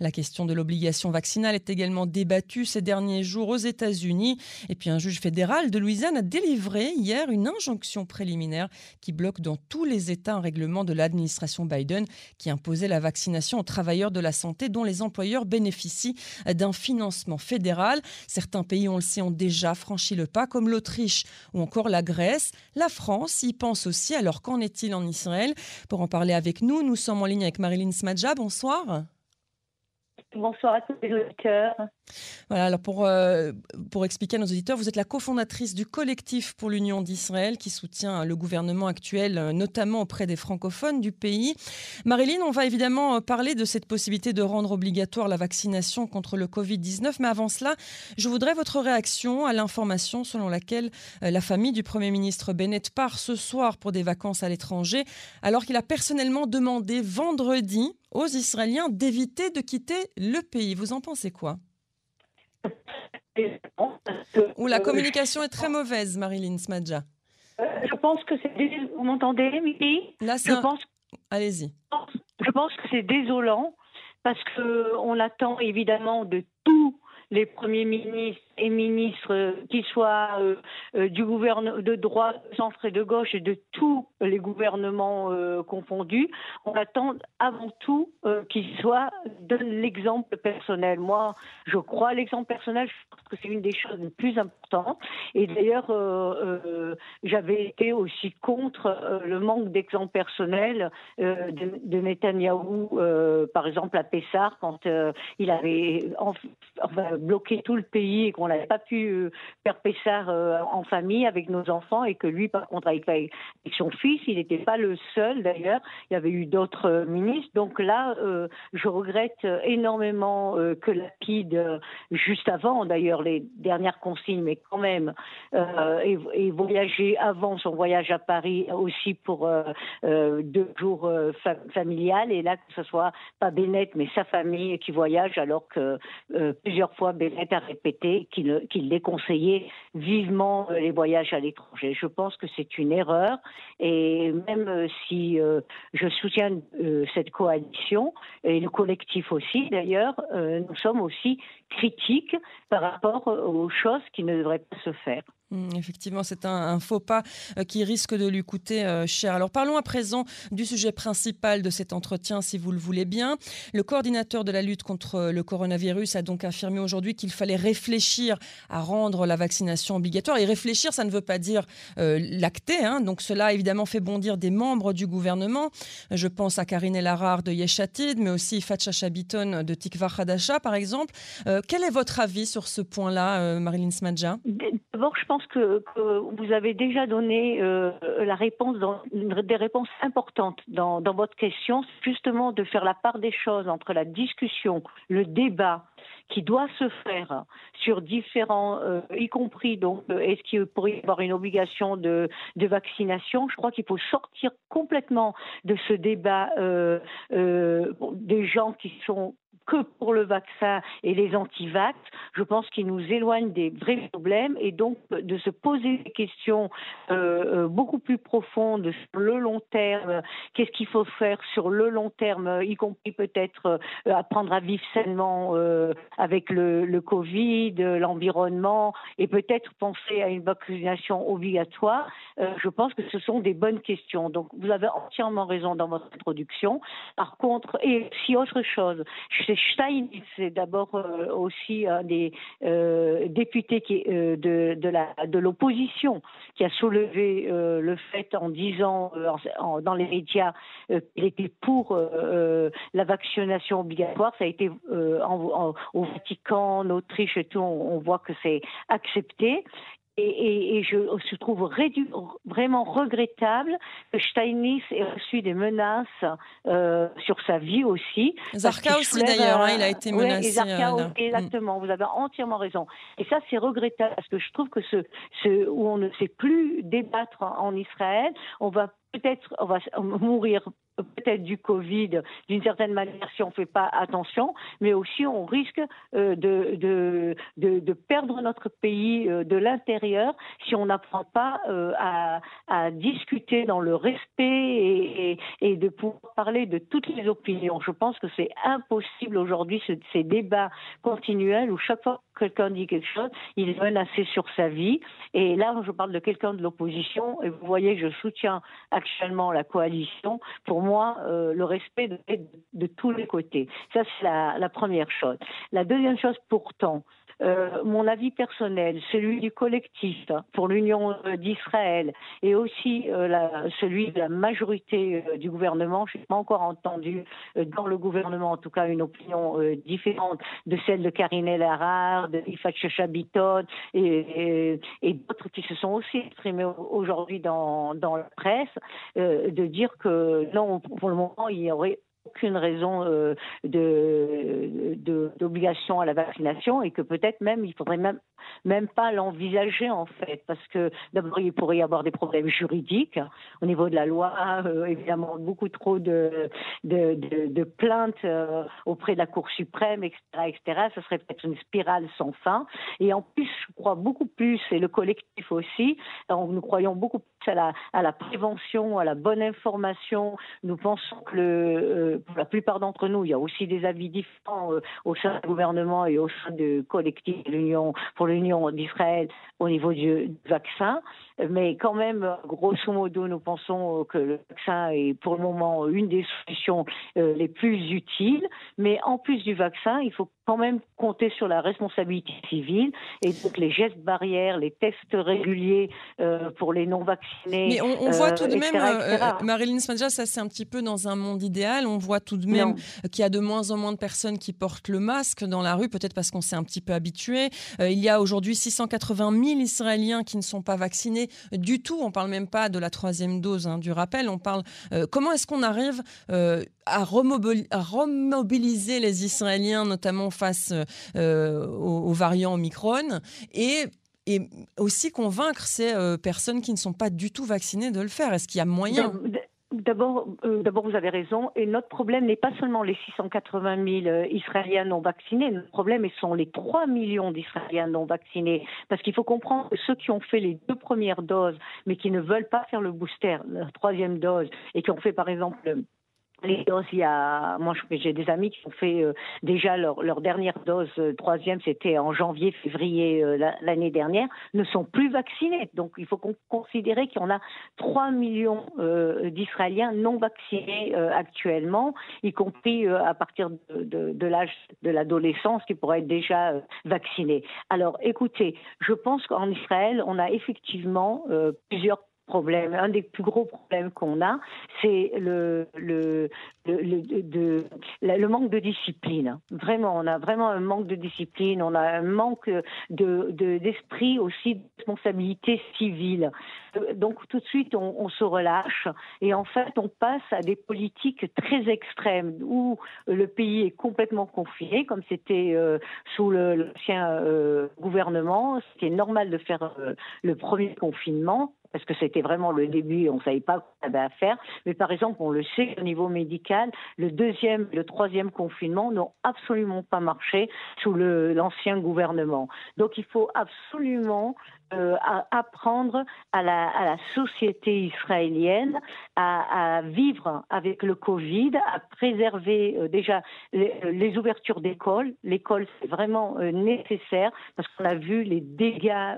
La question de l'obligation vaccinale est également débattue ces derniers jours aux États-Unis. Et puis un juge fédéral de Louisiane a délivré hier une injonction préliminaire qui bloque dans tous les États un règlement de l'administration Biden qui imposait la vaccination aux travailleurs de la santé dont les employeurs bénéficient d'un financement fédéral. Certains pays, on le sait, ont déjà franchi le pas, comme l'Autriche ou encore la Grèce. La France y pense aussi. Alors qu'en est-il en Israël? Pour en parler avec nous, nous sommes en ligne avec Marilyn Smadja. Bonsoir. Bonsoir à tous les auditeurs. Voilà, alors pour, euh, pour expliquer à nos auditeurs, vous êtes la cofondatrice du collectif pour l'Union d'Israël qui soutient le gouvernement actuel, euh, notamment auprès des francophones du pays. Marilyn, on va évidemment euh, parler de cette possibilité de rendre obligatoire la vaccination contre le Covid-19, mais avant cela, je voudrais votre réaction à l'information selon laquelle la famille du Premier ministre Bennett part ce soir pour des vacances à l'étranger, alors qu'il a personnellement demandé vendredi aux Israéliens d'éviter de quitter le pays. Vous en pensez quoi? Ou la communication est très mauvaise, Marilyn Smadja. Euh, je pense que c'est. Vous m'entendez, Mimi? Là, c'est. Je pense. Allez-y. Je pense que c'est désolant parce que on attend évidemment de tous les premiers ministres et ministres, euh, qu'ils soient euh, euh, du gouvernement de droite, centre et de gauche et de tous les gouvernements confondus, on attend avant tout qu'ils soient donnent l'exemple personnel. Moi, je crois à l'exemple personnel. Je pense que c'est une des choses les plus importantes. Et d'ailleurs, j'avais été aussi contre le manque d'exemple personnel de, de Netanyahou, par exemple à Pessar, quand il avait bloqué tout le pays et qu'on n'avait pas pu euh, faire Pessard euh, en famille avec nos enfants et que lui, par contre, avec, son fils, il n'était pas le seul d'ailleurs. Il y avait eu d'autres euh, ministres. Donc là, je regrette énormément que Lapide, juste avant d'ailleurs les dernières consignes, mais quand même, ait, voyagé avant son voyage à Paris aussi pour deux jours familiales. Et là, que ce soit pas Bennett, mais sa famille qui voyage, alors que plusieurs fois Bennett a répété qu'il qu'il déconseillait vivement euh, les voyages à l'étranger. Je pense que c'est une erreur et même euh, si euh, je soutiens cette coalition et le collectif aussi d'ailleurs, nous sommes aussi critiques par rapport aux choses qui ne devraient pas se faire. Mmh, effectivement, c'est un, faux pas euh, qui risque de lui coûter euh, cher. Alors parlons à présent du sujet principal de cet entretien, si vous le voulez bien. Le coordinateur de la lutte contre le coronavirus a donc affirmé aujourd'hui qu'il fallait réfléchir à rendre la vaccination obligatoire. Et réfléchir, ça ne veut pas dire euh, l'acter. Hein. Donc cela a évidemment fait bondir des membres du gouvernement. Je pense à Karine Elarard de Yeshatid, mais aussi Fatcha Chabiton de Tikva Hadasha, par exemple. Quel est votre avis sur ce point-là, Marilyn Smadja? D'abord, je pense que, vous avez déjà donné euh, la réponse dans, des réponses importantes dans, votre question, justement de faire la part des choses entre la discussion, le débat qui doit se faire sur différents, euh, y compris donc, euh, est-ce qu'il pourrait y avoir une obligation de, vaccination? Je crois qu'il faut sortir complètement de ce débat des gens qui sont que pour le vaccin et les antivax, je pense qu'il nous éloigne des vrais problèmes et donc de se poser des questions euh, euh, beaucoup plus profondes sur le long terme. Qu'est-ce qu'il faut faire sur le long terme, y compris peut-être euh, apprendre à vivre sainement avec le, Covid, l'environnement et peut-être penser à une vaccination obligatoire. je pense que ce sont des bonnes questions. Donc vous avez entièrement raison dans votre introduction. Par contre, et si autre chose, je Steinitz c'est d'abord euh, aussi un des euh, députés euh, de, de l'opposition qui a soulevé le fait en disant dans les médias qu'il était pour la vaccination obligatoire. Ça a été au Vatican, en Autriche et tout, on voit que c'est accepté. Et, je, trouve vraiment regrettable que Steinitz ait reçu des menaces euh, sur sa vie aussi. Zarka aussi d'ailleurs, hein, il a été menacé. Zarka, euh, exactement, vous avez entièrement raison. Et ça, c'est regrettable parce que je trouve que ce, ce, où on ne sait plus débattre en Israël, on va peut-être on va mourir peut-être du Covid d'une certaine manière si on ne fait pas attention, mais aussi on risque de, de, de, perdre notre pays de l'intérieur si on n'apprend pas à, à, discuter dans le respect et, et, de pouvoir parler de toutes les opinions. Je pense que c'est impossible aujourd'hui ces débats continuels où chaque fois quelqu'un dit quelque chose, il est menacé sur sa vie. Et là, je parle de quelqu'un de l'opposition et vous voyez, je soutiens actuellement la coalition. Pour moi, euh, le respect de, de, tous les côtés. Ça, c'est la première chose. La deuxième chose, pourtant, euh, mon avis personnel, celui du collectif pour l'Union euh, d'Israël et aussi euh, celui de la majorité du gouvernement. Je n'ai pas encore entendu dans le gouvernement, en tout cas, une opinion différente de celle de Karine El de Ifat Chabitot et, d'autres qui se sont aussi exprimés aujourd'hui dans, dans la presse, de dire que non, pour le moment, il y aurait aucune raison euh, d'obligation à la vaccination et que peut-être même il faudrait même même pas l'envisager en fait. Parce que d'abord il pourrait y avoir des problèmes juridiques. Au niveau de la loi euh, évidemment beaucoup trop de, plaintes euh, auprès de la Cour suprême etc etc ce serait peut-être une spirale sans fin. Et en plus je crois beaucoup plus et le collectif aussi nous croyons beaucoup plus à la prévention à la bonne information nous pensons que le pour la plupart d'entre nous, il y a aussi des avis différents euh, au sein du gouvernement et au sein du collectif l'Union pour l'Union d'Israël au niveau du, vaccin. Mais quand même, grosso modo, nous pensons que le vaccin est pour le moment une des solutions euh, les plus utiles. Mais en plus du vaccin, il faut quand même compter sur la responsabilité civile et donc les gestes barrières, les tests réguliers euh, pour les non vaccinés. Mais on, voit tout de même, Marilyn Smadja, ça c'est un petit peu dans un monde idéal. On voit tout de même qu'il y a de moins en moins de personnes qui portent le masque dans la rue, peut-être parce qu'on s'est un petit peu habitué. Euh, il y a aujourd'hui 680 000 Israéliens qui ne sont pas vaccinés du tout. On parle même pas de la troisième dose hein, du rappel. On parle euh, comment est-ce qu'on arrive euh, à, remobiliser les Israéliens, notamment face aux, variants Omicron, et et aussi convaincre ces personnes qui ne sont pas du tout vaccinées de le faire. Est-ce qu'il y a moyen D'abord, euh, d'abord, vous avez raison. Et notre problème n'est pas seulement les 680 000 euh, Israéliens non vaccinés. Notre problème, ce sont les 3 millions d'Israéliens non vaccinés. Parce qu'il faut comprendre que ceux qui ont fait les deux premières doses, mais qui ne veulent pas faire le booster, la troisième dose, et qui ont fait, par exemple, les doses, il y a, moi j'ai des amis qui ont fait euh, déjà leur, dernière dose, euh, troisième, c'était en janvier, février euh, l'année dernière, ne sont plus vaccinés. Donc il faut considérer qu'il y en a 3 millions d'Israéliens non vaccinés actuellement, y compris à partir de, de, de l'âge de l'adolescence qui pourraient être déjà vaccinés. Alors écoutez, je pense qu'en Israël, on a effectivement plusieurs un des plus gros problèmes qu'on a, c'est le, manque de discipline. Vraiment, on a vraiment un manque de discipline, on a un manque de, d'esprit aussi de responsabilité civile. Donc tout de suite, on, se relâche et en fait, on passe à des politiques très extrêmes où le pays est complètement confiné, comme c'était euh, sous l'ancien euh, gouvernement. C'était normal de faire euh, le premier confinement parce que c'était vraiment le début, on ne savait pas quoi on avait à faire. Mais par exemple, on le sait au niveau médical, le deuxième, le troisième confinement n'ont absolument pas marché sous l'ancien gouvernement. Donc il faut absolument euh, apprendre à la, à la, société israélienne à, à, vivre avec le Covid, à préserver euh, déjà les, ouvertures d'écoles. L'école, c'est vraiment euh, nécessaire parce qu'on a vu les dégâts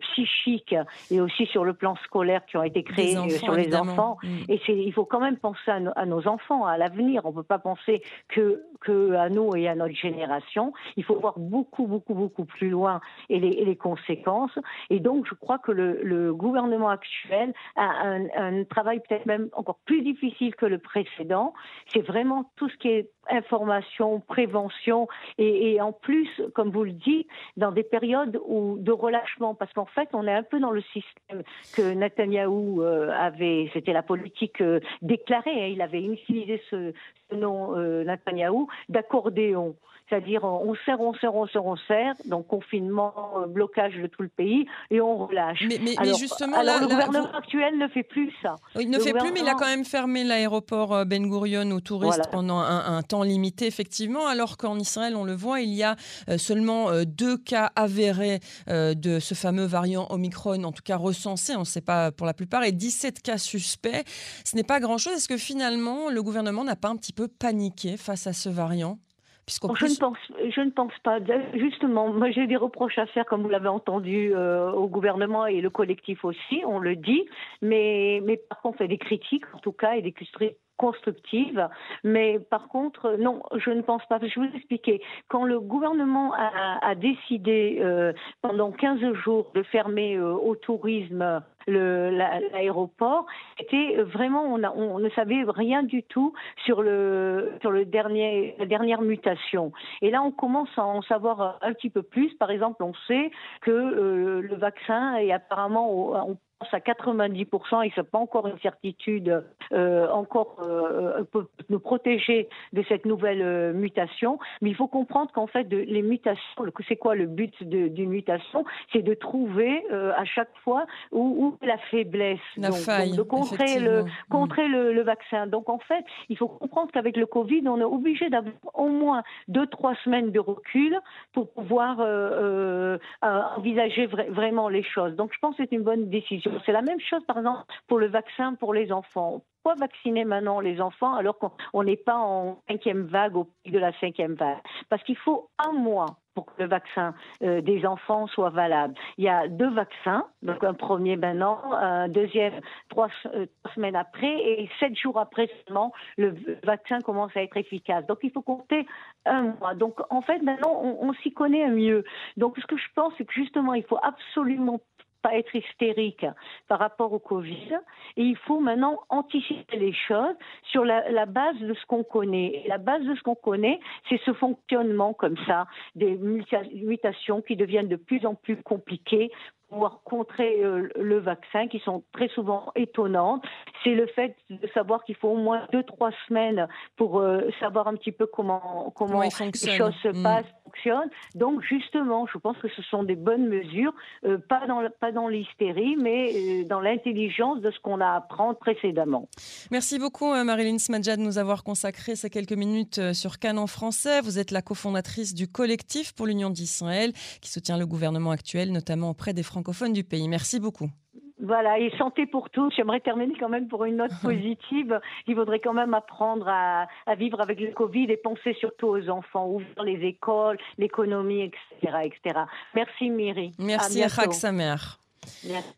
psychiques et aussi sur le plan scolaire qui ont été créés sur les enfants. Mm. Et il faut quand même penser à, à nos enfants, à l'avenir. On ne peut pas penser que, que à nous et à notre génération. Il faut voir beaucoup, beaucoup, beaucoup plus loin et les, et les conséquences. Et donc, je crois que le, gouvernement actuel a un, un travail peut-être même encore plus difficile que le précédent. C'est vraiment tout ce qui est information, prévention, et, en plus, comme vous le dites, dans des périodes où, de relâchement, parce qu'en fait, on est un peu dans le système que Netanyahou euh, avait, c'était la politique euh, déclarée, hein, il avait utilisé ce, nom, euh, Netanyahou, d'accordéon. C'est-à-dire, on serre, on serre, on serre, on serre. Donc, confinement, euh, blocage de tout le pays et on relâche. Mais, mais, justement, alors le gouvernement actuel ne fait plus ça. Il ne fait plus, mais il a quand même fermé l'aéroport Ben Gurion aux touristes pendant un, temps limité, effectivement. Alors qu'en Israël, on le voit, il y a euh, seulement deux cas avérés de ce fameux variant Omicron, en tout cas recensés, on ne sait pas pour la plupart, et 17 cas suspects. Ce n'est pas grand-chose. Est-ce que finalement, le gouvernement n'a pas un petit peu paniqué face à ce variant? Je, ne pense, je ne pense pas. Justement, moi j'ai des reproches à faire, comme vous l'avez entendu, euh, au gouvernement et le collectif aussi, on le dit. Mais, mais par contre, il y a des critiques, en tout cas, et des critiques constructive. Mais par contre, non, je ne pense pas. Je vais vous expliquer. Quand le gouvernement a, décidé euh, pendant 15 jours de fermer euh, au tourisme l'aéroport, c'était vraiment, on, ne savait rien du tout sur, le, sur le dernier, la dernière mutation. Et là, on commence à en savoir un petit peu plus. Par exemple, on sait que euh, le vaccin est apparemment, à 90% et ce n'est pas encore une certitude, euh, encore euh, peut nous protéger de cette nouvelle euh, mutation. Mais il faut comprendre qu'en fait, de, les mutations, c'est quoi le but d'une mutation? C'est de trouver euh, à chaque fois où, où la faiblesse, la faille, de contrer, le, contrer le, le, vaccin. Donc en fait, il faut comprendre qu'avec le Covid, on est obligé d'avoir au moins deux trois semaines de recul pour pouvoir envisager vraiment les choses. Donc je pense que c'est une bonne décision. C'est la même chose, par exemple, pour le vaccin pour les enfants. Pourquoi vacciner maintenant les enfants alors qu'on n'est pas en cinquième vague au pic de la cinquième vague Parce qu'il faut un mois pour que le vaccin euh, des enfants soit valable. Il y a deux vaccins, donc un premier maintenant, un deuxième trois, euh, semaines après, et sept jours après seulement, le vaccin commence à être efficace. Donc il faut compter un mois. Donc en fait, maintenant, on, on s'y connaît mieux. Donc ce que je pense, c'est que justement, il faut absolument pas être hystérique par rapport au Covid. Et il faut maintenant anticiper les choses sur la, base de ce qu'on connaît. Et la base de ce qu'on connaît, c'est ce fonctionnement comme ça, des mutations qui deviennent de plus en plus compliquées pouvoir contrer euh, le vaccin, qui sont très souvent étonnantes. C'est le fait de savoir qu'il faut au moins deux, trois semaines pour euh, savoir un petit peu comment, comment les choses se mm. passent, fonctionnent. Donc, justement, je pense que ce sont des bonnes mesures, euh, pas dans, pas dans l'hystérie, mais dans l'intelligence de ce qu'on a à apprendre précédemment. Merci beaucoup, Marilyn Smadja, de nous avoir consacré ces quelques minutes sur Canon français. Vous êtes la cofondatrice du collectif pour l'Union d'Israël, qui soutient le gouvernement actuel, notamment auprès des Français du pays. Merci beaucoup. Voilà, et santé pour tous. J'aimerais terminer quand même pour une note positive. Il faudrait quand même apprendre à, vivre avec le Covid et penser surtout aux enfants, ouvrir les écoles, l'économie, etc., etc. Merci Miri. Merci à, à Merci,